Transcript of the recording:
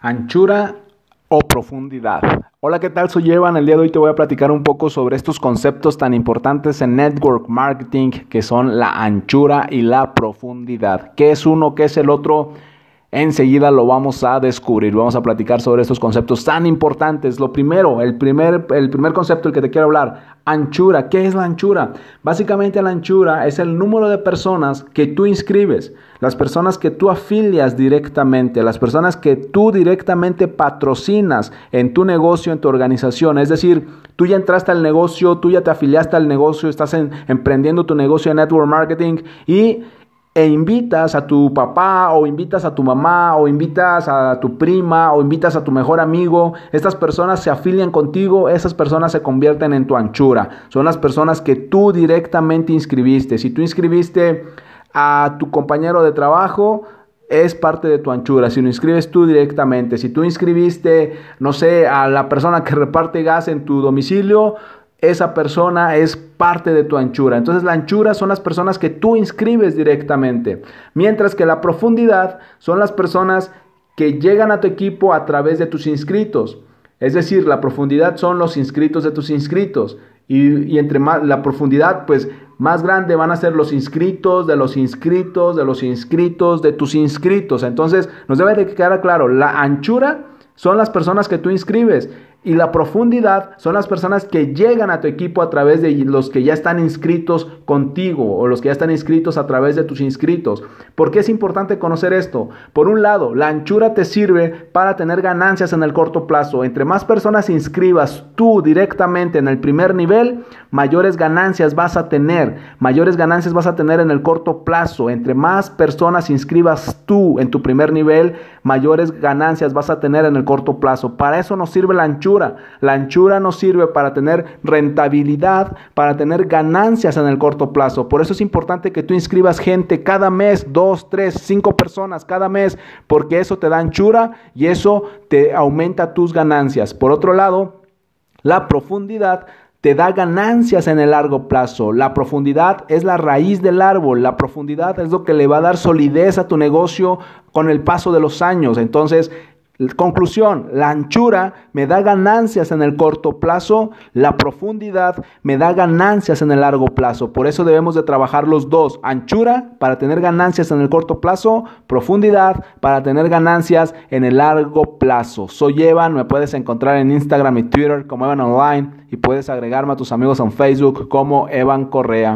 anchura o profundidad. Hola, ¿qué tal? Soy Evan. El día de hoy te voy a platicar un poco sobre estos conceptos tan importantes en network marketing que son la anchura y la profundidad. ¿Qué es uno? ¿Qué es el otro? Enseguida lo vamos a descubrir. Vamos a platicar sobre estos conceptos tan importantes. Lo primero, el primer, el primer concepto del que te quiero hablar, anchura. ¿Qué es la anchura? Básicamente la anchura es el número de personas que tú inscribes, las personas que tú afilias directamente, las personas que tú directamente patrocinas en tu negocio, en tu organización. Es decir, tú ya entraste al negocio, tú ya te afiliaste al negocio, estás emprendiendo tu negocio de network marketing y e invitas a tu papá o invitas a tu mamá o invitas a tu prima o invitas a tu mejor amigo, estas personas se afilian contigo, esas personas se convierten en tu anchura. Son las personas que tú directamente inscribiste. Si tú inscribiste a tu compañero de trabajo, es parte de tu anchura. Si lo inscribes tú directamente, si tú inscribiste, no sé, a la persona que reparte gas en tu domicilio, esa persona es parte de tu anchura. Entonces la anchura son las personas que tú inscribes directamente, mientras que la profundidad son las personas que llegan a tu equipo a través de tus inscritos. Es decir, la profundidad son los inscritos de tus inscritos. Y, entre más la profundidad, pues más grande van a ser los inscritos de los inscritos de los inscritos de tus inscritos. Entonces, nos debe de quedar claro, la anchura son las personas que tú inscribes y la profundidad son las personas que llegan a tu equipo a través de los que ya están inscritos contigo o los que ya están inscritos a través de tus inscritos. ¿Por qué es importante conocer esto? Por un lado, la anchura te sirve para tener ganancias en el corto plazo. Entre más personas inscribas tú directamente en el primer nivel, mayores ganancias vas a tener. Mayores ganancias vas a tener en el corto plazo. Entre más personas inscribas tú en tu primer nivel, mayores ganancias vas a tener en el corto plazo. Para eso nos sirve la la anchura nos sirve para tener rentabilidad, para tener ganancias en el corto plazo. Por eso es importante que tú inscribas gente cada mes, dos, tres, cinco personas cada mes, porque eso te da anchura y eso te aumenta tus ganancias. Por otro lado, la profundidad te da ganancias en el largo plazo. La profundidad es la raíz del árbol. La profundidad es lo que le va a dar solidez a tu negocio con el paso de los años. Entonces, Conclusión, la anchura me da ganancias en el corto plazo, la profundidad me da ganancias en el largo plazo. Por eso debemos de trabajar los dos, anchura para tener ganancias en el corto plazo, profundidad para tener ganancias en el largo plazo. Soy Evan, me puedes encontrar en Instagram y Twitter como Evan Online y puedes agregarme a tus amigos en Facebook como Evan Correa.